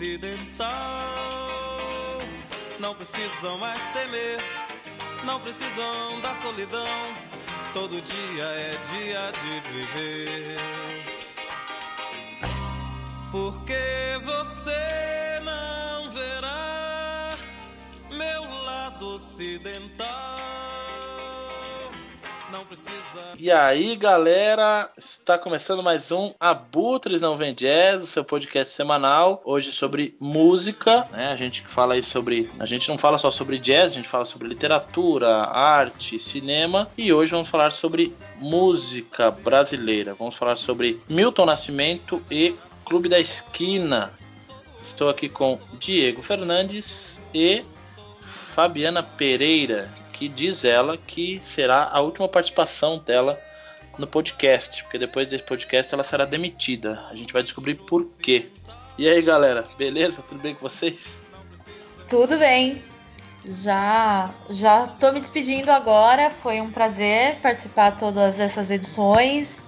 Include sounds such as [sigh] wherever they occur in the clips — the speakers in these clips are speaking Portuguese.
ocidental. Não precisam mais temer, não precisam da solidão. Todo dia é dia de viver. Porque E aí, galera, está começando mais um Abutres Não Vem Jazz, o seu podcast semanal. Hoje sobre música, né? A gente fala aí sobre. A gente não fala só sobre jazz, a gente fala sobre literatura, arte, cinema. E hoje vamos falar sobre música brasileira. Vamos falar sobre Milton Nascimento e Clube da Esquina. Estou aqui com Diego Fernandes e Fabiana Pereira, que diz ela que será a última participação dela no podcast, porque depois desse podcast ela será demitida. A gente vai descobrir por quê. E aí, galera, beleza? Tudo bem com vocês? Tudo bem. Já já tô me despedindo agora. Foi um prazer participar de todas essas edições.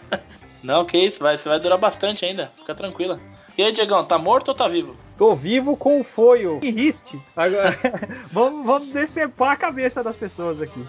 [laughs] Não, que isso, vai, você vai durar bastante ainda. Fica tranquila. E aí, Diegão, tá morto ou tá vivo? Tô vivo com o foio e riste. Agora, [laughs] vamos, vamos decepar a cabeça das pessoas aqui.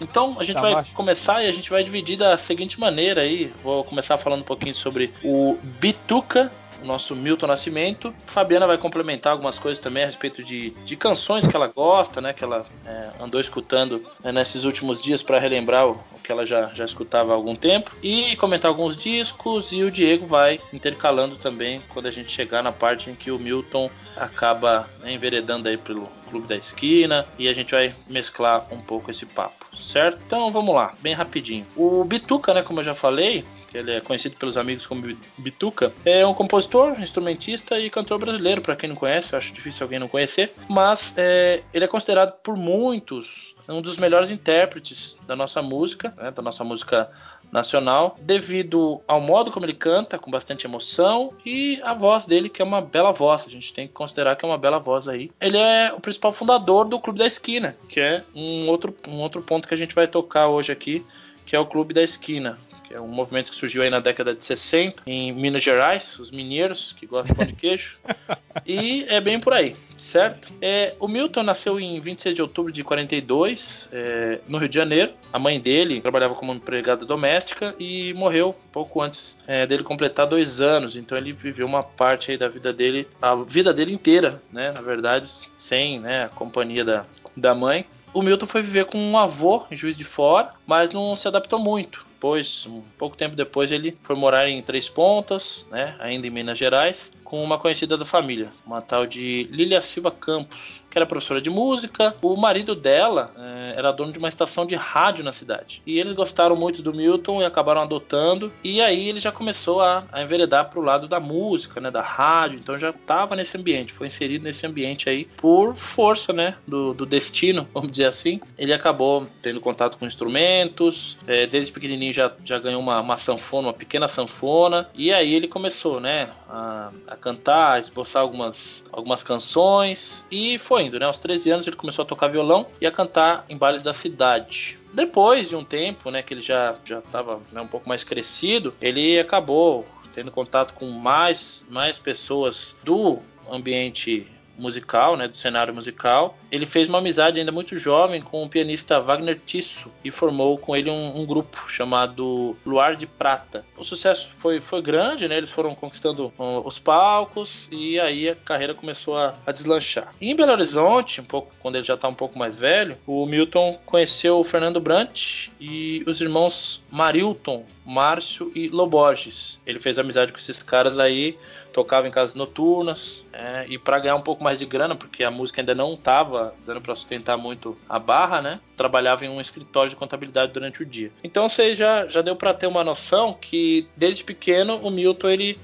Então a gente Tá vai baixo. começar e a gente vai dividir da seguinte maneira aí. Vou começar falando um pouquinho sobre o Bituca, o nosso Milton Nascimento. Fabiana vai complementar algumas coisas também a respeito de, de canções que ela gosta, né? Que ela é, andou escutando né, nesses últimos dias para relembrar o, o que ela já, já escutava há algum tempo. E comentar alguns discos. E o Diego vai intercalando também quando a gente chegar na parte em que o Milton acaba né, enveredando aí pelo Clube da Esquina e a gente vai mesclar um pouco esse papo, certo? Então vamos lá, bem rapidinho. O Bituca, né, como eu já falei, que ele é conhecido pelos amigos como Bi- Bituca, é um compositor, instrumentista e cantor brasileiro, para quem não conhece, eu acho difícil alguém não conhecer, mas é, ele é considerado por muitos um dos melhores intérpretes da nossa música, né, da nossa música nacional, devido ao modo como ele canta, com bastante emoção, e a voz dele, que é uma bela voz. A gente tem que considerar que é uma bela voz aí. Ele é o principal fundador do Clube da Esquina, que é um outro, um outro ponto que a gente vai tocar hoje aqui, que é o Clube da Esquina. Que é um movimento que surgiu aí na década de 60 em Minas Gerais, os mineiros que gostam de pão de queijo. [laughs] E é bem por aí, certo? É, o Milton nasceu em 26 de outubro de 42, é, no Rio de Janeiro. A mãe dele trabalhava como empregada doméstica e morreu pouco antes é, dele completar dois anos. Então ele viveu uma parte aí da vida dele, a vida dele inteira, né? Na verdade, sem né, a companhia da, da mãe. O Milton foi viver com um avô em Juiz de Fora, mas não se adaptou muito. Depois, um pouco tempo depois, ele foi morar em Três Pontas, né, ainda em Minas Gerais, com uma conhecida da família, uma tal de Lília Silva Campos, que era professora de música. O marido dela eh, era dono de uma estação de rádio na cidade. E eles gostaram muito do Milton e acabaram adotando. E aí ele já começou a, a enveredar para o lado da música, né, da rádio. Então já estava nesse ambiente, foi inserido nesse ambiente aí por força, né, do, do destino, [laughs] vamos dizer assim. Ele acabou tendo contato com instrumentos, eh, desde pequenininho já, já ganhou uma, uma sanfona, uma pequena sanfona. E aí ele começou, né, a, a cantar, a esboçar algumas, algumas canções e foi indo, né? Aos 13 anos ele começou a tocar violão e a cantar em bailes da cidade. Depois de um tempo, né, que ele já já estava né, um pouco mais crescido, ele acabou tendo contato com mais mais pessoas do ambiente musical, né, do cenário musical. Ele fez uma amizade ainda muito jovem com o pianista Wagner Tisso e formou com ele um, um grupo chamado Luar de Prata. O sucesso foi, foi grande, né? Eles foram conquistando os palcos e aí a carreira começou a, a deslanchar. Em Belo Horizonte, um pouco quando ele já está um pouco mais velho, o Milton conheceu o Fernando Brant e os irmãos Marilton, Márcio e Loborges. Ele fez amizade com esses caras aí, tocava em casas noturnas é, e para ganhar um pouco mais de grana, porque a música ainda não estava dando para sustentar muito a barra, né? Trabalhava em um escritório de contabilidade durante o dia. Então você já, já deu para ter uma noção que desde pequeno o Milton ele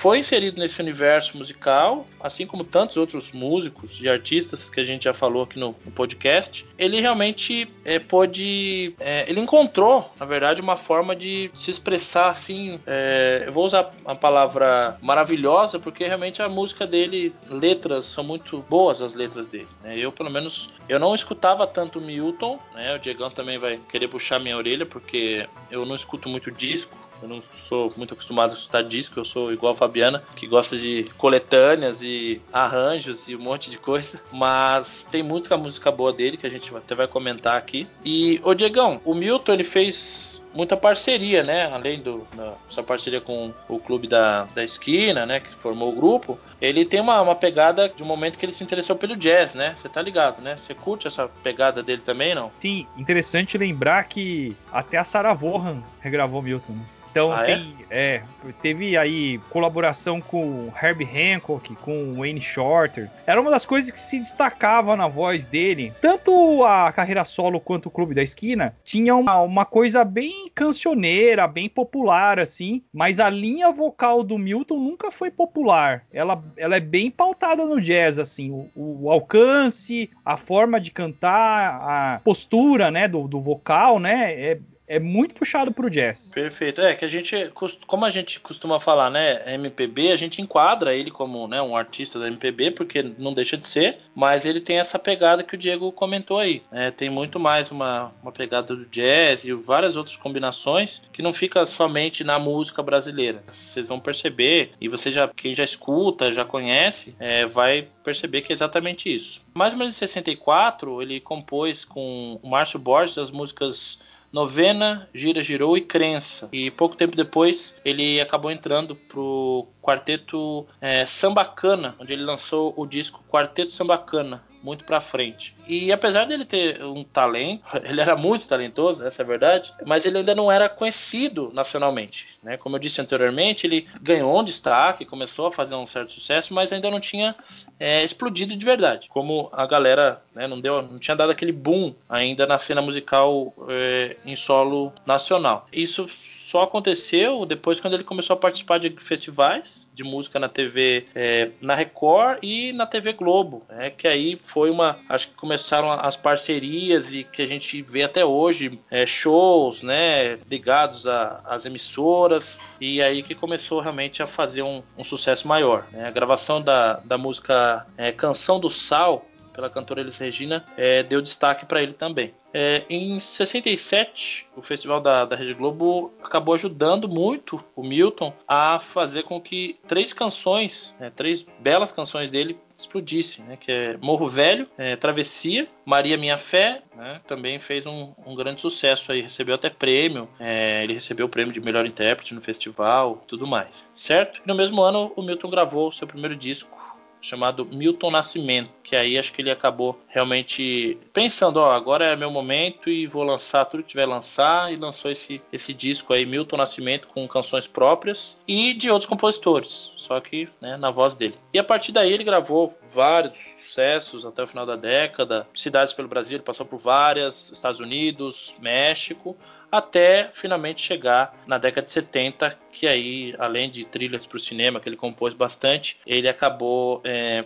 foi inserido nesse universo musical, assim como tantos outros músicos e artistas que a gente já falou aqui no, no podcast. Ele realmente é, pôde, é, ele encontrou, na verdade, uma forma de se expressar assim. é, eu vou usar a palavra maravilhosa porque realmente a música dele, letras são muito boas as letras dele. né? Eu pelo menos eu não escutava tanto Milton, né? O Diegão também vai querer puxar minha orelha porque eu não escuto muito disco Eu não sou muito acostumado a escutar disco, eu sou igual a Fabiana, que gosta de coletâneas e arranjos e um monte de coisa. Mas tem muita música boa dele que a gente até vai comentar aqui. E, ô Diegão, o Milton ele fez muita parceria, né? Além do da, sua parceria com o clube da, da esquina, né? Que formou o grupo, ele tem uma, uma pegada de um momento que ele se interessou pelo jazz, né? Você tá ligado, né? Você curte essa pegada dele também, não? Sim, interessante lembrar que até a Sarah Vaughan regravou Milton. Né? Então ah, tem, é? é? teve aí colaboração com Herbie Hancock, com Wayne Shorter. Era uma das coisas que se destacava na voz dele. Tanto a carreira solo quanto o Clube da Esquina tinha uma, uma coisa bem cancioneira, bem popular assim. Mas a linha vocal do Milton nunca foi popular. Ela, ela é bem pautada no jazz assim. O, o alcance, a forma de cantar, a postura, né, do, do vocal, né, é, é muito puxado pro jazz. Perfeito. É que a gente, como a gente costuma falar, né, MPB, a gente enquadra ele como, né, um artista da MPB, porque não deixa de ser, mas ele tem essa pegada que o Diego comentou aí. É, tem muito mais uma, uma pegada do jazz e várias outras combinações que não fica somente na música brasileira. Vocês vão perceber e você já, quem já escuta, já conhece, é, vai perceber que é exatamente isso. Mais ou menos em 64, ele compôs com o Márcio Borges as músicas Novena, Gira Girou e Crença. E pouco tempo depois ele acabou entrando pro quarteto é, Sambacana, onde ele lançou o disco Quarteto Sambacana, muito para frente. E apesar dele ter um talento, [laughs] ele era muito talentoso, essa é a verdade, mas ele ainda não era conhecido nacionalmente. Né? Como eu disse anteriormente, ele ganhou um destaque, começou a fazer um certo sucesso, mas ainda não tinha é, explodido de verdade. Como a galera né, não, deu, não tinha dado aquele boom ainda na cena musical é, em solo nacional. Isso só aconteceu depois quando ele começou a participar de festivais de música na TV, é, na Record e na TV Globo, né? que aí foi uma, acho que começaram as parcerias e que a gente vê até hoje é, shows, né, ligados às emissoras e aí que começou realmente a fazer um, um sucesso maior. Né? A gravação da, da música é, Canção do Sal pela cantora Elis Regina, é, deu destaque para ele também. É, em 67, o Festival da, da Rede Globo acabou ajudando muito o Milton a fazer com que três canções, né, três belas canções dele explodissem, né, que é Morro Velho, é, Travessia, Maria Minha Fé, né, também fez um, um, grande sucesso aí, recebeu até prêmio, é, ele recebeu o prêmio de melhor intérprete no festival, tudo mais, certo? E no mesmo ano o Milton gravou seu primeiro disco chamado Milton Nascimento, que aí acho que ele acabou realmente pensando, ó, agora é meu momento e vou lançar tudo que tiver lançar e lançou esse, esse disco aí, Milton Nascimento, com canções próprias e de outros compositores, só que né, na voz dele. E a partir daí ele gravou vários sucessos até o final da década, cidades pelo Brasil, passou por várias, Estados Unidos, México, até finalmente chegar na década de 70, que aí, além de trilhas para o cinema que ele compôs bastante, ele acabou é,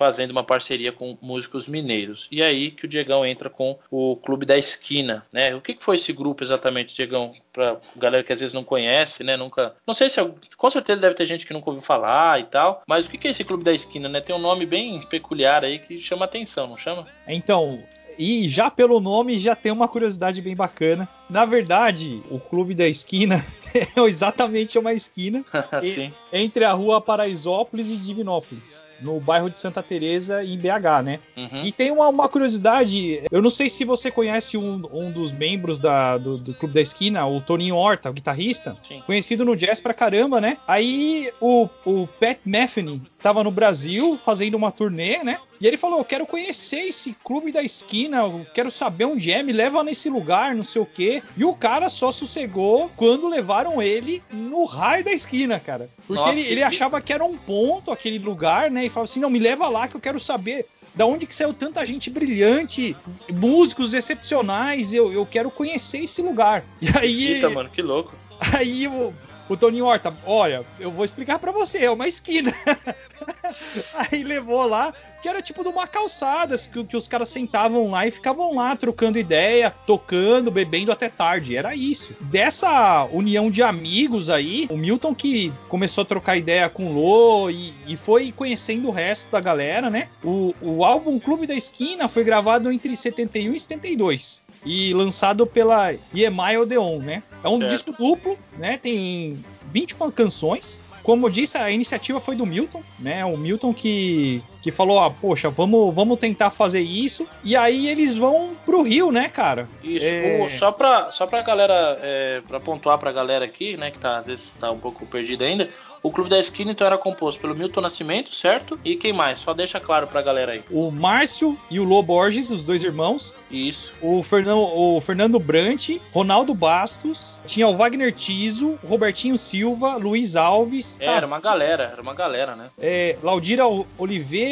fazendo uma parceria com músicos mineiros. E aí que o Diegão entra com o Clube da Esquina, né? O que, foi esse grupo exatamente, Diegão? Pra galera que às vezes não conhece, né? Nunca. Não sei se. Com certeza deve ter gente que nunca ouviu falar e tal. Mas o que, é esse Clube da Esquina, né? Tem um nome bem peculiar aí que chama atenção, não chama? Então, e já pelo nome já tem uma curiosidade bem bacana. Na verdade, o Clube da Esquina [laughs] é exatamente uma esquina [laughs] entre a rua Paraisópolis e Divinópolis, no bairro de Santa Teresa em BH, né? Uhum. E tem uma, uma, curiosidade, eu não sei se você conhece um, um dos membros da, do, do, Clube da Esquina, o Toninho Horta, o guitarrista, Sim. conhecido no jazz pra caramba, né? Aí o, o Pat Metheny tava no Brasil fazendo uma turnê, né? E ele falou: Eu quero conhecer esse clube da esquina, eu quero saber onde é, me leva nesse lugar, não sei o quê. E o cara só sossegou quando levaram ele no raio da esquina, cara. Porque Nossa, ele, ele achava que era um ponto aquele lugar, né? E falava assim: Não, me leva lá que eu quero saber da onde que saiu tanta gente brilhante, músicos excepcionais, eu, eu quero conhecer esse lugar. [laughs] E aí. Eita, mano, que louco. [laughs] Aí o, o Tony Horta, olha, eu vou explicar para você, é uma esquina. [laughs] Aí levou lá, que era tipo de uma calçada, que, que os caras sentavam lá e ficavam lá trocando ideia, tocando, bebendo até tarde. Era isso. Dessa união de amigos aí, o Milton que começou a trocar ideia com o Lô e, e foi conhecendo o resto da galera, né? O, o álbum Clube da Esquina foi gravado entre 71 e 72 e lançado pela EMI Odeon, né? É um certo. disco duplo, né? Tem 21 canções. Como eu disse, a iniciativa foi do Milton, né? O Milton que, que falou, ah, poxa, vamos, vamos tentar fazer isso. E aí eles vão pro Rio, né, cara? Isso. É... Só pra, só pra galera, é, pra pontuar pra galera aqui, né, que tá, às vezes tá um pouco perdida ainda. O Clube da Esquina então era composto pelo Milton Nascimento, certo? E quem mais? Só deixa claro pra galera aí. O Márcio e o Lô Borges, os dois irmãos. Isso. O Fernando, o Fernando Brant, Ronaldo Bastos, tinha o Wagner Tiso, Robertinho Silva, Luiz Alves. É, tá... Era uma galera, era uma galera, né? É, Laudira Oliveira,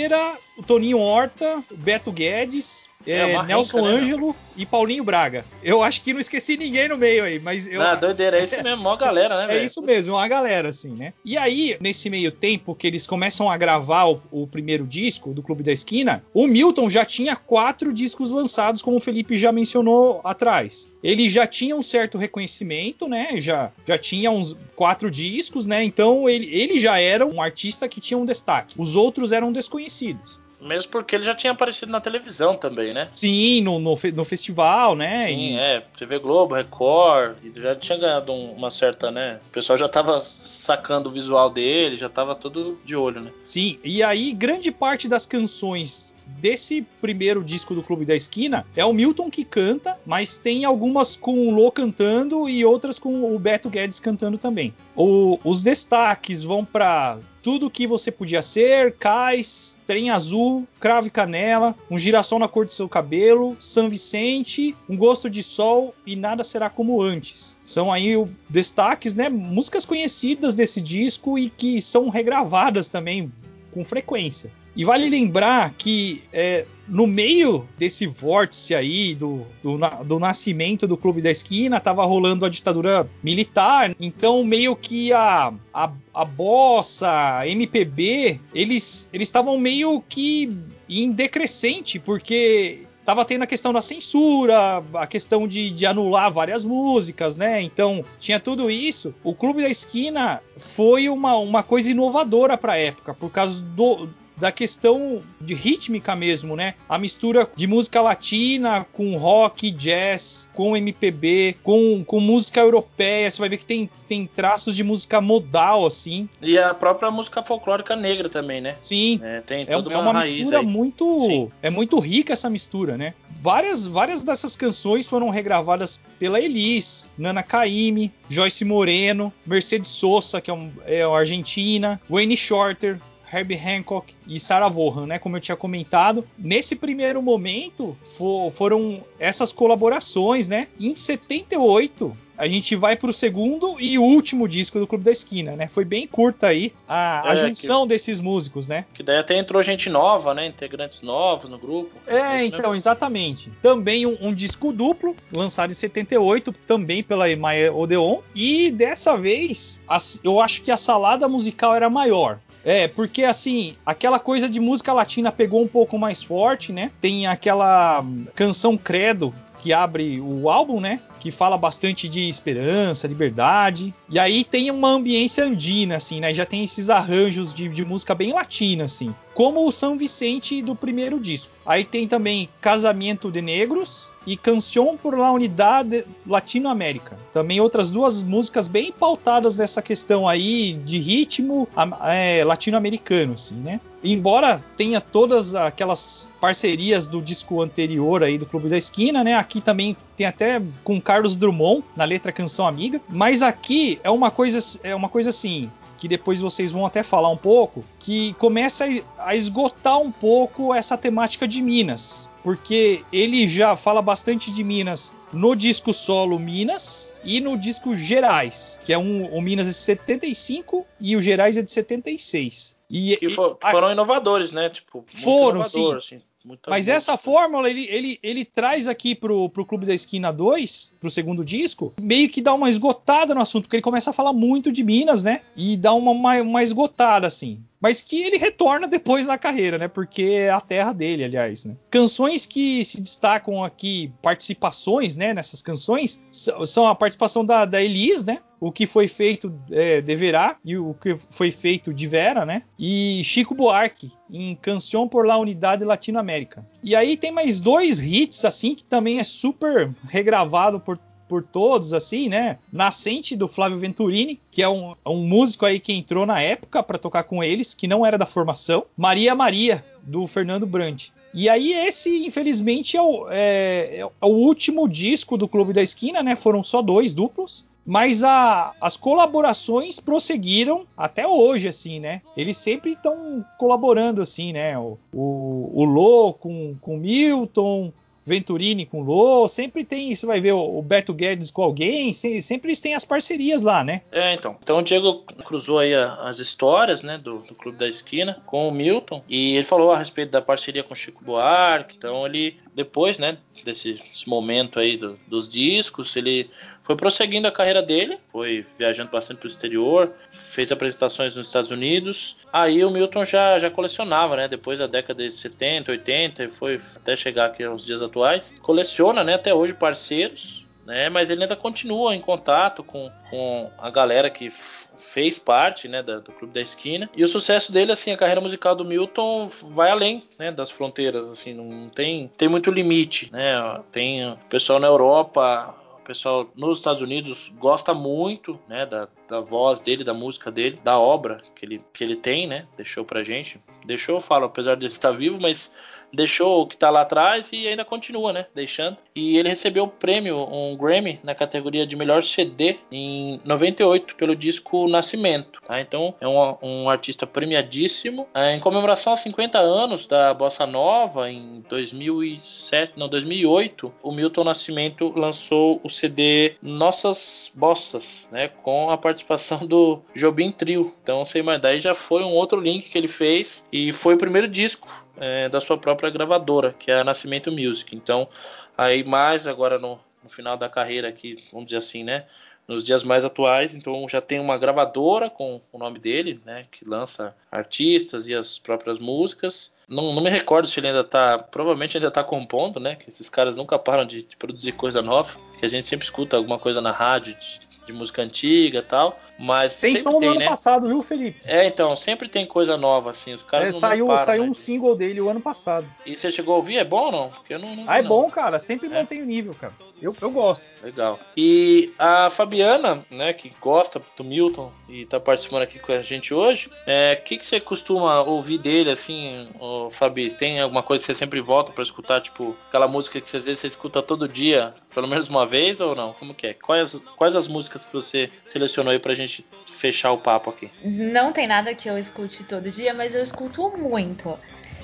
o Toninho Horta, o Beto Guedes, é, é Nelson rica, né, Ângelo e Paulinho Braga. Eu acho que não esqueci ninguém no meio aí, mas eu. Não, doideira, é [laughs] isso mesmo, mó galera, né, é velho? É isso mesmo, uma galera, assim, né? E aí, nesse meio tempo que eles começam a gravar o, o, primeiro disco do Clube da Esquina, o Milton já tinha quatro discos lançados, como o Felipe já mencionou atrás. Ele já tinha um certo reconhecimento, né? Já, já tinha uns quatro discos, né? Então ele, ele já era um artista que tinha um destaque. Os outros eram desconhecidos. Mesmo porque ele já tinha aparecido na televisão também, né? Sim, no, no, no festival, né? Sim, e... é. TV Globo, Record, já tinha ganhado uma certa, né? O pessoal já tava sacando o visual dele, já tava tudo de olho, né? Sim, e aí grande parte das canções desse primeiro disco do Clube da Esquina é o Milton que canta, mas tem algumas com o Lô cantando e outras com o Beto Guedes cantando também. O, os destaques vão para tudo que você podia ser, Cais, Trem Azul, Cravo e Canela, Um Girassol na Cor do Seu Cabelo, São Vicente, Um Gosto de Sol e Nada Será Como Antes. São aí o, destaques, né? Músicas conhecidas desse disco e que são regravadas também com frequência. E vale lembrar que é, no meio desse vórtice aí do, do, do, nascimento do Clube da Esquina, tava rolando a ditadura militar, então meio que a, a, a bossa, a MPB, eles estavam meio que em decrescente, porque tava tendo a questão da censura, a questão de, de, anular várias músicas, né? Então tinha tudo isso. O Clube da Esquina foi uma, uma coisa inovadora para a época, por causa do, da questão de rítmica mesmo, né? A mistura de música latina com rock, jazz, com MPB, com, com música europeia. Você vai ver que tem, tem traços de música modal, assim. E a própria música folclórica negra também, né? Sim. É, tem é, uma, é uma mistura aí. muito. Sim. É muito rica essa mistura, né? Várias, várias dessas canções foram regravadas pela Elis, Nana Caymmi, Joyce Moreno, Mercedes Sosa, que é, um, é uma argentina, Wayne Shorter, Herbie Hancock e Sarah Vaughan, né? Como eu tinha comentado. Nesse primeiro momento for, foram essas colaborações, né? Em 78 a gente vai pro segundo e último disco do Clube da Esquina, né? Foi bem curta aí a, a é, junção que, desses músicos, né? Que daí até entrou gente nova, né? Integrantes novos no grupo. É, então, exatamente. Também um, um, disco duplo, lançado em 78, também pela Emae Odeon. E dessa vez, a, eu acho que a salada musical era maior. É, porque assim, aquela coisa de música latina pegou um pouco mais forte, né? Tem aquela canção Credo que abre o álbum, né? Que fala bastante de esperança, liberdade. E aí tem uma ambiência andina, assim, né? Já tem esses arranjos de, de música bem latina, assim. Como o São Vicente do primeiro disco. Aí tem também Casamento de Negros e Canção por la Unidade Latinoamérica. Também outras duas músicas bem pautadas nessa questão aí de ritmo é, latino-americano, assim, né? Embora tenha todas aquelas parcerias do disco anterior aí do Clube da Esquina, né? Aqui também tem até com Carlos Drummond na letra Canção Amiga, mas aqui é uma coisa é uma coisa assim, que depois vocês vão até falar um pouco, que começa a esgotar um pouco essa temática de Minas. Porque ele já fala bastante de Minas no disco solo Minas e no disco Gerais, que é um, o Minas é de 75 e o Gerais é de 76. E, e for, foram inovadores, né? Tipo, foram, sim. Assim. Muita Mas essa fórmula ele, ele, ele traz aqui pro, pro Clube da Esquina 2, pro segundo disco, meio que dá uma esgotada no assunto, porque ele começa a falar muito de Minas, né? E dá uma, uma, uma esgotada, assim mas que ele retorna depois na carreira, né? Porque é a terra dele, aliás, né? Canções que se destacam aqui, participações, né? Nessas canções, são a participação da, da Elis, né? O que foi feito é, deverá e o que foi feito de Vera, né? E Chico Buarque em Canção por la Unidade Latinoamérica. E aí tem mais dois hits assim que também é super regravado por por todos, assim, né? Nascente do Flávio Venturini, que é um, um músico aí que entrou na época para tocar com eles, que não era da formação. Maria Maria, do Fernando Brandt. E aí, esse, infelizmente, é o, é, é o, último disco do Clube da Esquina, né? Foram só dois duplos. Mas a, as colaborações prosseguiram até hoje, assim, né? Eles sempre estão colaborando, assim, né? O, o, o Lô com, com Milton, Venturini com Lô, sempre tem, você vai ver o, Beto Guedes com alguém, sempre eles têm as parcerias lá, né? É, então. Então o Diego cruzou aí as histórias, né, do, do, Clube da Esquina com o Milton e ele falou a respeito da parceria com Chico Buarque. Então ele depois, né, desse momento aí do, dos discos, ele foi prosseguindo a carreira dele, foi viajando bastante para o exterior, fez apresentações nos Estados Unidos. Aí o Milton já, já colecionava, né? Depois da década de 70, 80, e foi até chegar aqui aos dias atuais. Coleciona, né? Até hoje parceiros, né? Mas ele ainda continua em contato com, com a galera que fez parte né, da, do Clube da Esquina. E o sucesso dele, assim, a carreira musical do Milton vai além né, das fronteiras, assim, não tem, tem muito limite, né? Tem o pessoal na Europa pessoal nos Estados Unidos gosta muito, né, da, da voz dele, da música dele, da obra que ele, que ele tem, né, deixou pra gente. Deixou, eu falo, apesar de ele estar vivo, mas deixou o que está lá atrás e ainda continua, né? Deixando. E ele recebeu o prêmio, um Grammy, na categoria de melhor CD em 98 pelo disco Nascimento. Tá? Então é um, um artista premiadíssimo. É, em comemoração aos 50 anos da Bossa Nova, em 2007, não, 2008, o Milton Nascimento lançou o CD Nossas Bossas, né? Com a participação do Jobim Trio. Então, sei mais, daí já foi um outro link que ele fez e foi o primeiro disco é, da sua própria gravadora, que é a Nascimento Music. Então, aí mais agora no, no final da carreira aqui, vamos dizer assim, né? Nos dias mais atuais, então já tem uma gravadora com o nome dele, né? Que lança artistas e as próprias músicas. Não, não me recordo se ele ainda está, provavelmente ainda está compondo, né? Que esses caras nunca param de, de, produzir coisa nova. Que a gente sempre escuta alguma coisa na rádio de, de música antiga tal. Mas tem som do ano né? passado, viu, Felipe? É, então, sempre tem coisa nova, assim. Os caras é, não saiu, param, saiu né? um single dele o ano passado. E você chegou a ouvir? É bom ou não? Porque eu não, não Ah, é não. bom, cara. Sempre É. mantém o nível, cara. Eu, eu gosto. Legal. E a Fabiana, né, que gosta do Milton e tá participando aqui com a gente hoje, é, o que, que você costuma ouvir dele, assim, ô, Fabi? Tem alguma coisa que você sempre volta pra escutar, tipo, aquela música que às vezes você escuta todo dia, pelo menos uma vez ou não? Como que é? Quais, quais as músicas que você selecionou aí pra gente fechar o papo aqui? Não tem nada que eu escute todo dia, mas eu escuto muito.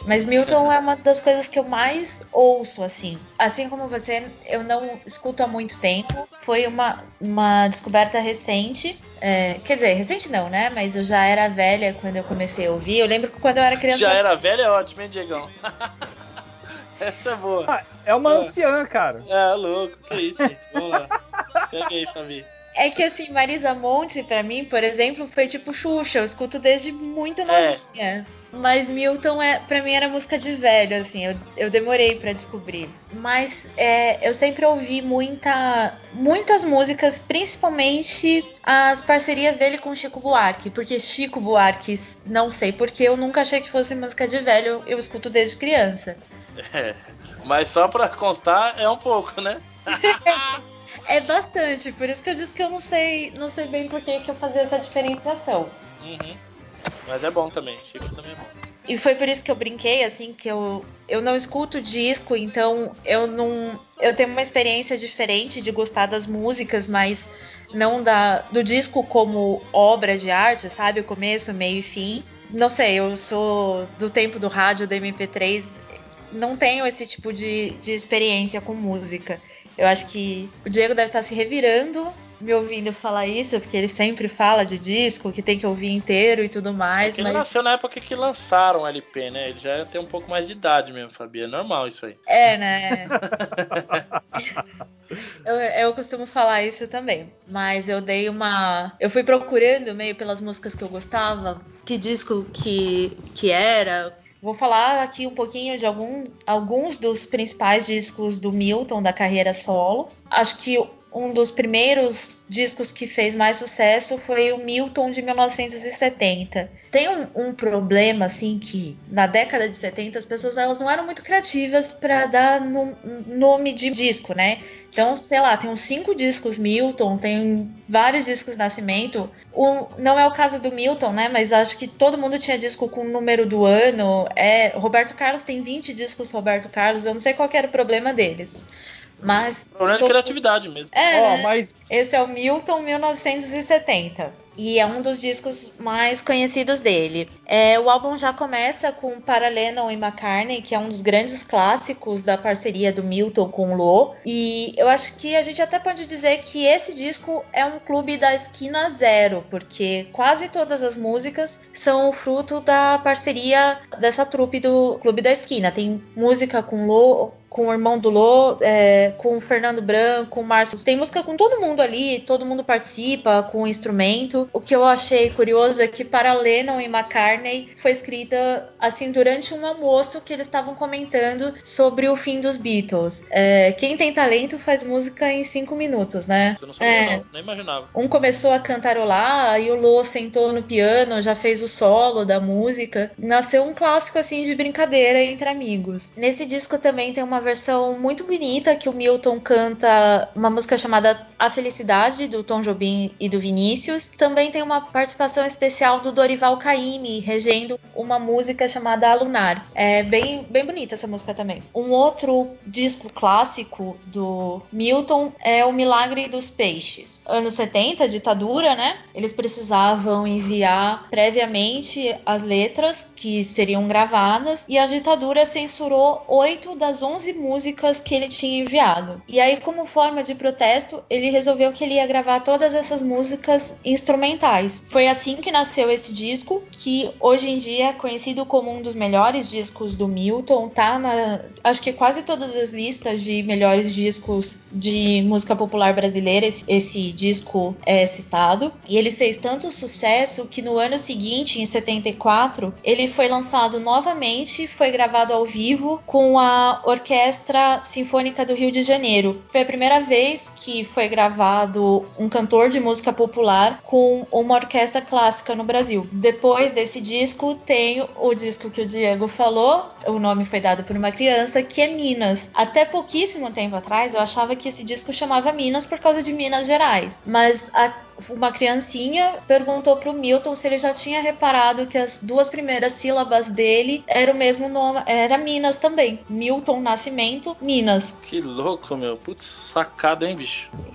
Mas Milton é uma das coisas que eu mais ouço, assim. Assim como você, eu não escuto há muito tempo. Foi uma, uma descoberta recente. É, quer dizer, recente não, né? Mas eu já era velha quando eu comecei a ouvir. Eu lembro que quando eu era criança. Já era velho, é ótimo, hein, Diegão? [laughs] Essa é boa. Ah, é uma É. anciã, cara. É, louco, que isso, gente. Vamos lá. Pega aí, Fabi. É que assim, Marisa Monte, pra mim, por exemplo, foi tipo Xuxa. Eu escuto desde muito É. novinha. Mas Milton, é, pra mim, era música de velho, assim. Eu, eu demorei pra descobrir. Mas é, eu sempre ouvi muita, muitas músicas, principalmente as parcerias dele com Chico Buarque. Porque Chico Buarque, não sei porque eu nunca achei que fosse música de velho. Eu escuto desde criança. É, mas só pra constar, é um pouco, né? [laughs] É bastante, por isso que eu disse que eu não sei, não sei bem por que que eu fazia essa diferenciação. Uhum. Mas é bom também, Chico também é bom. E foi por isso que eu brinquei, assim, que eu, eu não escuto disco, então eu não. Eu tenho uma experiência diferente de gostar das músicas, mas não da, do disco como obra de arte, sabe? O começo, meio e fim. Não sei, eu sou do tempo do rádio, da MP3, não tenho esse tipo de, de experiência com música. Eu acho que o Diego deve estar se revirando me ouvindo falar isso, porque ele sempre fala de disco, que tem que ouvir inteiro e tudo mais, ele mas. nasceu na época que lançaram o LP, né? Ele já tem um pouco mais de idade mesmo, Fabi. É normal isso aí. É, né? [laughs] eu, eu costumo falar isso também. Mas eu dei uma. Eu fui procurando meio pelas músicas que eu gostava, que disco que, que era. Vou falar aqui um pouquinho de algum, alguns dos principais discos do Milton da carreira solo. Acho que um dos primeiros discos que fez mais sucesso foi o Milton de 1970. Tem um, um, problema assim que na década de 70 as pessoas elas não eram muito criativas para dar no, nome de disco, né? Então, sei lá, tem uns cinco discos Milton, tem vários discos Nascimento. O, não é o caso do Milton, né? Mas acho que todo mundo tinha disco com o número do ano. É, Roberto Carlos tem 20 discos Roberto Carlos. Eu não sei qual era o problema deles. Mas. Problema de criatividade mesmo. É, oh, mas... Esse é o Milton 1970 e é um dos discos mais conhecidos dele. É, o álbum já começa com Para Lennon e McCartney, que é um dos grandes clássicos da parceria do Milton com o Lo. E eu acho que a gente até pode dizer que esse disco é um clube da esquina zero, porque quase todas as músicas são o fruto da parceria dessa trupe do Clube da Esquina. Tem música com Lo, com o irmão do Lô, é, com o Fernando Branco, com o Márcio. Tem música com todo mundo ali, todo mundo participa com o instrumento. O que eu achei curioso é que para Lennon e McCartney foi escrita assim durante um almoço que eles estavam comentando sobre o fim dos Beatles. É, quem tem talento faz música em cinco minutos, né? Você não sabia, é, não, nem imaginava. Um começou a cantarolar, aí o Lô sentou no piano, já fez o solo da música. Nasceu um clássico assim de brincadeira entre amigos. Nesse disco também tem uma versão muito bonita que o Milton canta uma música chamada A Felicidade, do Tom Jobim e do Vinícius. Também tem uma participação especial do Dorival Caymmi, regendo uma música chamada A Lunar. É bem, bem bonita essa música também. Um outro disco clássico do Milton é O Milagre dos Peixes. Anos 70, ditadura, né? Eles precisavam enviar previamente as letras que seriam gravadas e a ditadura censurou oito das onze músicas que ele tinha enviado. E aí, como forma de protesto, ele resolveu que ele ia gravar todas essas músicas instrumentais. Foi assim que nasceu esse disco, que hoje em dia é conhecido como um dos melhores discos do Milton, tá na acho que quase todas as listas de melhores discos de música popular brasileira, esse, esse disco é citado. E ele fez tanto sucesso que no ano seguinte, em 74, ele foi lançado novamente, foi gravado ao vivo com a orquestra Orquestra Sinfônica do Rio de Janeiro. Foi a primeira vez que foi gravado um cantor de música popular com uma orquestra clássica no Brasil. Depois desse disco, tem o disco que o Diego falou, o nome foi dado por uma criança, que é Minas. Até pouquíssimo tempo atrás, eu achava que esse disco chamava Minas por causa de Minas Gerais, mas a uma criancinha perguntou pro Milton se ele já tinha reparado que as duas primeiras sílabas dele era o mesmo nome, era Minas também. Milton Nascimento, Minas. Que louco, meu. Putz, sacada, hein, bicho?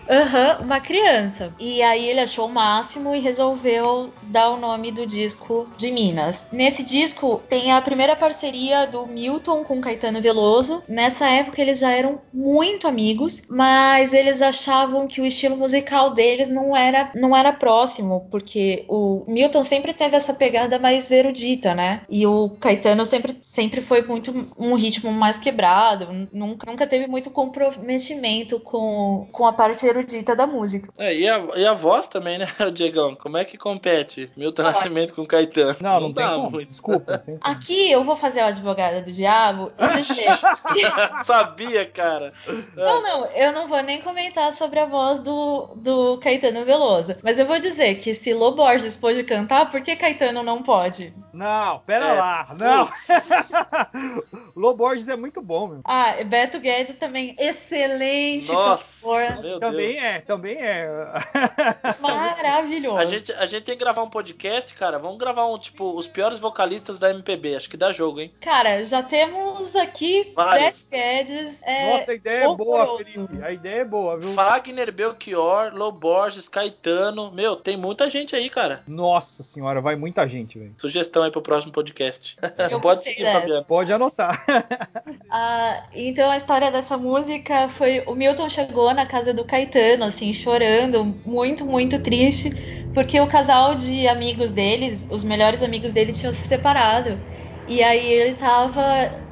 Aham, uhum, uma criança. E aí ele achou o máximo e resolveu dar o nome do disco de Minas. Nesse disco tem a primeira parceria do Milton com Caetano Veloso. Nessa época eles já eram muito amigos, mas eles achavam que o estilo musical deles não era não era próximo, porque o Milton sempre teve essa pegada mais erudita, né? E o Caetano sempre, sempre foi muito um ritmo mais quebrado, nunca, nunca teve muito comprometimento com, com a parte erudita da música. É, e a, e a voz também, né, [laughs] Diegão? Como é que compete Milton Nascimento com Caetano? Não, não, não dá muito. Desculpa. Aqui eu vou fazer o advogada do diabo e dizer. [laughs] Sabia, cara. Não, não, eu não vou nem comentar sobre a voz do, do Caetano Veloso. Mas eu vou dizer que se Lô Borges pôde cantar, por que Caetano não pode? Não, pera é. lá. Não. Lô [laughs] Borges é muito bom, meu. Ah, Beto Guedes também, excelente Nossa, cantor. Também Deus. é, também é. [laughs] Maravilhoso. A gente, a gente tem que gravar um podcast, cara. Vamos gravar um, tipo, os piores vocalistas da MPB. Acho que dá jogo, hein? Cara, já temos aqui Beto Guedes. É, Nossa, a ideia é boa, Felipe. A ideia é boa, viu? Fagner, Belchior, Lô Borges, Caetano. Meu, tem muita gente aí, cara. Nossa senhora, vai muita gente, velho. Sugestão aí pro próximo podcast. [laughs] Pode seguir, dessa. Fabiano. Pode anotar. ah, então a história dessa música foi. O Milton chegou na casa do Caetano, assim, chorando, muito, muito triste, porque o casal de amigos deles, os melhores amigos dele, tinham se separado. E aí ele tava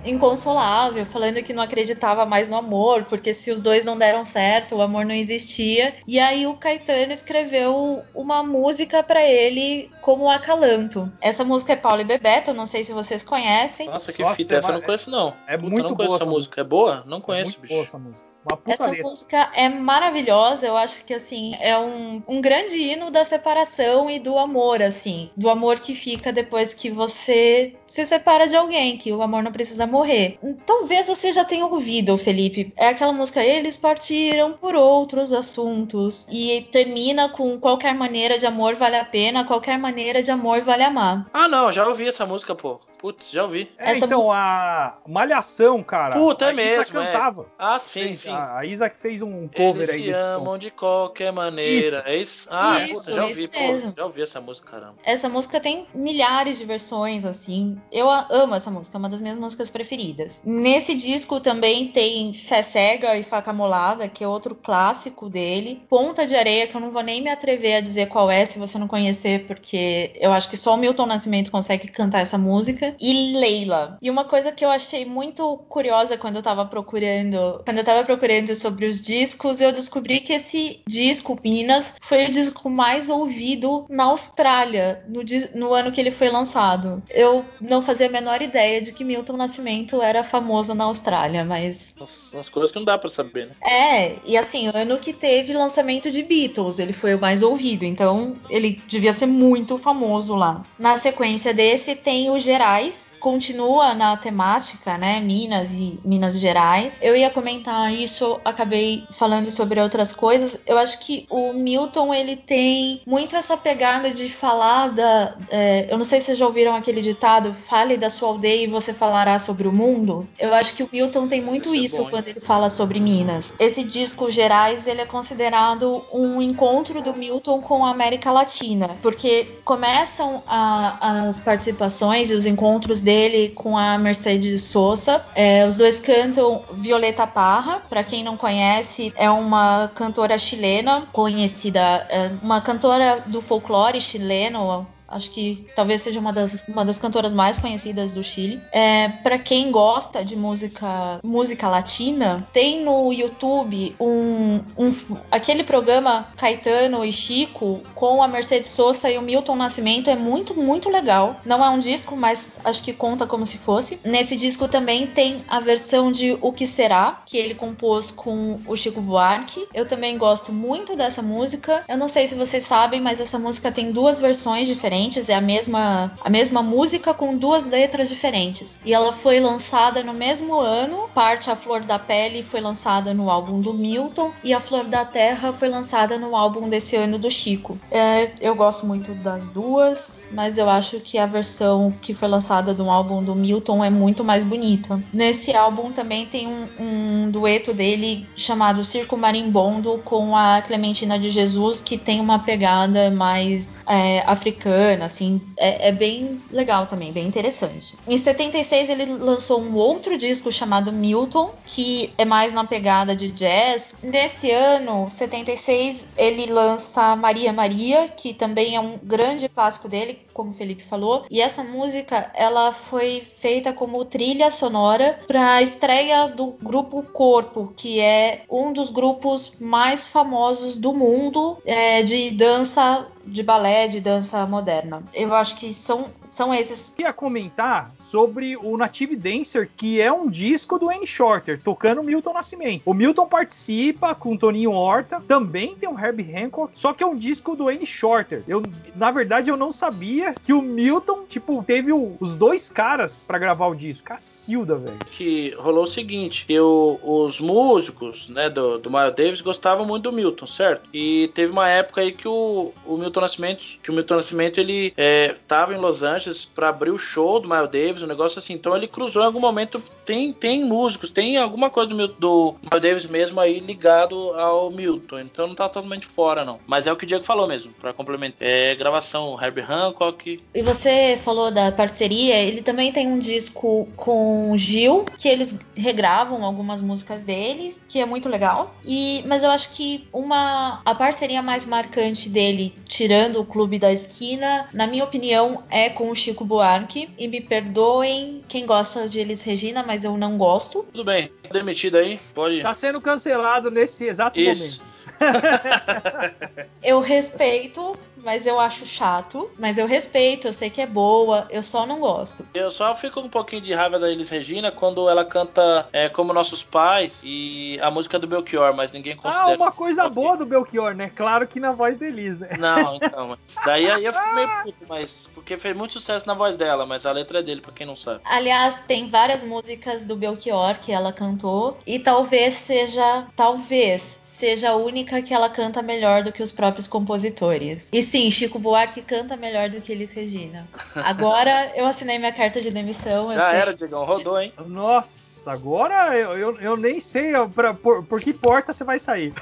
inconsolável, falando que não acreditava mais no amor, porque se os dois não deram certo, o amor não existia. E aí o Caetano escreveu uma música para ele como acalanto. Essa música é Paulo e Bebeto, não sei se vocês conhecem. Nossa, que Nossa, fita, essa eu não conheço não. É, é muito não boa essa música. música. É boa? Não é conheço, é muito bicho. Boa essa música. Essa letra. música é maravilhosa. Eu acho que assim é um, um grande hino da separação e do amor, assim, do amor que fica depois que você se separa de alguém, que o amor não precisa morrer. Talvez você já tenha ouvido, Felipe. É aquela música Eles partiram por outros assuntos e termina com qualquer maneira de amor vale a pena, qualquer maneira de amor vale amar. Ah, não, já ouvi essa música, pô. Putz, já ouvi. É, Essa então, música... a Malhação, cara. Puta, é mesmo. Isa é. cantava. É. Ah, sim, sim. A, a Isa que fez um cover Eles aí. Se amam som. de qualquer maneira. Isso. É isso? Ah, isso, puta, já ouvi, pô. Já ouvi essa música, caramba. Essa música tem milhares de versões, assim. Eu amo essa música, é uma das minhas músicas preferidas. Nesse disco também tem Fé Cega e Faca Molada, que é outro clássico dele. Ponta de Areia, que eu não vou nem me atrever a dizer qual é, se você não conhecer, porque eu acho que só o Milton Nascimento consegue cantar essa música e Leila. E uma coisa que eu achei muito curiosa quando eu tava procurando, quando eu tava procurando sobre os discos, eu descobri que esse disco Minas foi o disco mais ouvido na Austrália no, no ano que ele foi lançado. Eu não fazia a menor ideia de que Milton Nascimento era famoso na Austrália, mas as, as coisas que não dá para saber, né? É, e assim, ano que teve lançamento de Beatles, ele foi o mais ouvido, então ele devia ser muito famoso lá. Na sequência desse tem o Gerais Gerais, continua na temática, né, Minas e Minas Gerais. Eu ia comentar isso, acabei falando sobre outras coisas. Eu acho que o Milton ele tem muito essa pegada de falar da, é, eu não sei se vocês já ouviram aquele ditado, fale da sua aldeia e você falará sobre o mundo. Eu acho que o Milton tem muito isso, é bom, quando ele fala sobre Minas. Esse disco Gerais ele é considerado um encontro do Milton com a América Latina, porque começam a, as participações e os encontros dele com a Mercedes Sosa. É, os dois cantam Violeta Parra. Para quem não conhece, é uma cantora chilena conhecida, é uma cantora do folclore chileno, Acho que talvez seja uma das, uma das cantoras mais conhecidas do Chile. É, para quem gosta de música música latina, tem no YouTube um, um, aquele programa Caetano e Chico com a Mercedes Sosa e o Milton Nascimento é muito muito legal. Não é um disco, mas acho que conta como se fosse. Nesse disco também tem a versão de O que será que ele compôs com o Chico Buarque. Eu também gosto muito dessa música. Eu não sei se vocês sabem, mas essa música tem duas versões diferentes diferentes, é a mesma, a mesma música com duas letras diferentes. E ela foi lançada no mesmo ano, parte A Flor da Pele foi lançada no álbum do Milton e A Flor da Terra foi lançada no álbum desse ano do Chico. É, eu gosto muito das duas, mas eu acho que a versão que foi lançada do álbum do Milton é muito mais bonita. Nesse álbum também tem um, um dueto dele chamado Circo Marimbondo com a Clementina de Jesus, que tem uma pegada mais é, africana, assim, é, é, bem legal também, bem interessante. Em 76 ele lançou um outro disco chamado Milton, que é mais na pegada de jazz. Nesse ano, 76, ele lança Maria Maria, que também é um grande clássico dele, como o Felipe falou. E essa música, ela foi feita como trilha sonora para a estreia do grupo Corpo, que é um dos grupos mais famosos do mundo é, de dança de balé, de dança moderna. Eu acho que são, são esses. Eu ia comentar sobre o Native Dancer, que é um disco do N Shorter, tocando Milton Nascimento. O Milton participa com o Toninho Horta, também tem um Herbie Hancock, só que é um disco do N Shorter. Eu, na verdade, eu não sabia que o Milton, tipo, teve o, os dois caras para gravar o disco. Cacilda, velho. Que rolou o seguinte, eu, os músicos, né, do, do Miles Davis gostavam muito do Milton, certo? E teve uma época aí que o, o Milton Nascimento, que o Milton Nascimento, ele é, tava em Los Angeles para abrir o show do Miles Davis, um negócio assim. Então ele cruzou em algum momento. Tem, tem músicos, tem alguma coisa do, do Miles Davis mesmo aí ligado ao Milton. Então não tá totalmente fora, não. Mas é o que o Diego falou mesmo, para complementar. É gravação Herbie Hancock. E você falou da parceria, ele também tem um disco com Gil, que eles regravam algumas músicas deles, que é muito legal. E, mas eu acho que uma a parceria mais marcante dele, tirando o Clube da Esquina, na minha opinião, é com o Chico Buarque. E me perdoem quem gosta de Elis Regina, mas eu não gosto. Tudo bem, demitido aí, pode. Tá sendo cancelado nesse exato Isso. momento. [laughs] eu respeito, mas eu acho chato. Mas eu respeito, eu sei que é boa, eu só não gosto. Eu só fico com um pouquinho de raiva da Elis Regina quando ela canta é, Como Nossos Pais e a música do Belchior, mas ninguém ah, considera. Ah, uma coisa okay. boa do Belchior, né? Claro que na voz da Elis, né? Não, então. [laughs] Mas daí aí eu fico meio puto, mas. Porque fez muito sucesso na voz dela, mas a letra é dele, pra quem não sabe. Aliás, tem várias músicas do Belchior que ela cantou. E talvez seja. Talvez seja a única que ela canta melhor do que os próprios compositores. E sim, Chico Buarque canta melhor do que Elis Regina. Agora eu assinei minha carta de demissão. Já era, Diegão, rodou, hein? Nossa, agora eu, eu, eu nem sei pra, por, por que porta você vai sair.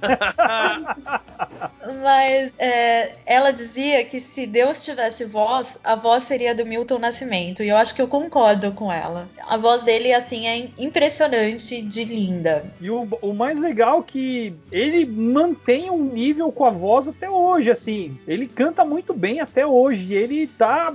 [laughs] Mas é, ela dizia que se Deus tivesse voz, a voz seria do Milton Nascimento. E eu acho que eu concordo com ela. A voz dele, assim, é impressionante de linda. E o, o mais legal é que ele mantém um nível com a voz até hoje, assim. Ele canta muito bem até hoje. Ele tá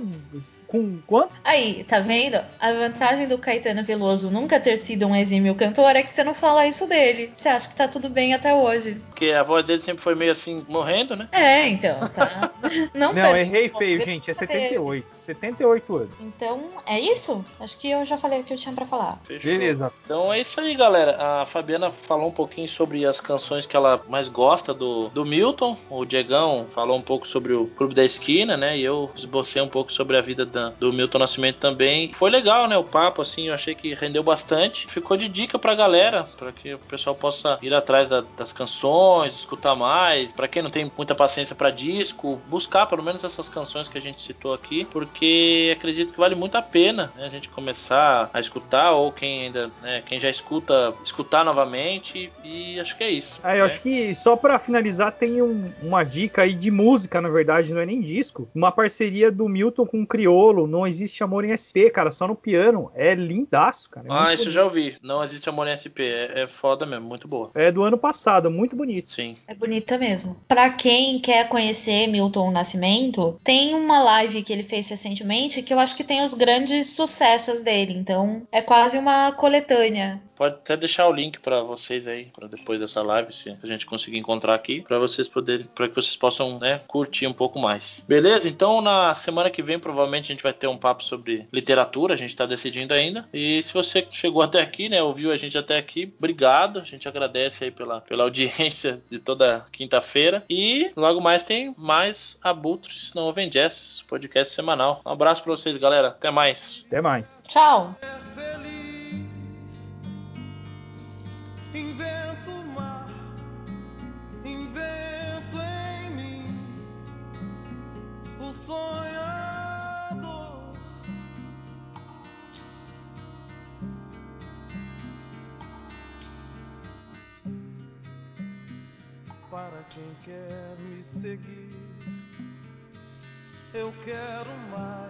com quanto? Aí, tá vendo? A vantagem do Caetano Veloso nunca ter sido um exímio cantor é que você não fala isso dele. Você acha que tá tudo bem até hoje. Porque a voz dele sempre foi meio assim, morrendo, né? É, então, tá. [laughs] Não, Não errei feio, gente. É 78. 78 anos. Então, é isso? Acho que eu já falei o que eu tinha para falar. Fechou. Beleza. Então é isso aí, galera. A Fabiana falou um pouquinho sobre as canções que ela mais gosta do, do Milton. O Diegão falou um pouco sobre o Clube da Esquina, né? E eu esbocei um pouco sobre a vida da, do Milton Nascimento também. Foi legal, né? O papo, assim, eu achei que rendeu bastante. Ficou de dica pra galera, para que o pessoal possa ir atrás da, das canções, escutar mais. Para quem não tem muita paciência para disco, buscar pelo menos essas canções que a gente citou aqui, porque acredito que vale muito a pena né, a gente começar a escutar, ou quem ainda, né, quem já escuta, escutar novamente, e acho que é isso. É, eu né? acho que só para finalizar, tem um, uma dica aí de música, na verdade, não é nem disco. Uma parceria do Milton com o Criolo, Não Existe Amor em SP, cara, só no piano. É lindaço, cara. É ah, isso eu já ouvi. Não Existe Amor em SP. É, é foda mesmo, muito boa. É do ano passado, muito bonito. Sim. É bonita mesmo. Para quem quer conhecer Milton Nascimento, tem uma live que ele fez recentemente que eu acho que tem os grandes sucessos dele. Então é quase uma coletânea pode até deixar o link para vocês aí, para depois dessa live, se a gente conseguir encontrar aqui, para vocês poderem, para que vocês possam, né, curtir um pouco mais. Beleza? Então na semana que vem provavelmente a gente vai ter um papo sobre literatura, a gente está decidindo ainda. E se você chegou até aqui, né, ouviu a gente até aqui, obrigado. A gente agradece aí pela, pela audiência de toda quinta-feira. E logo mais tem mais Abutres Não Ouvem Jazz, podcast semanal. Um abraço para vocês, galera. Até mais. Até mais. Tchau. Seguir. Eu quero mais,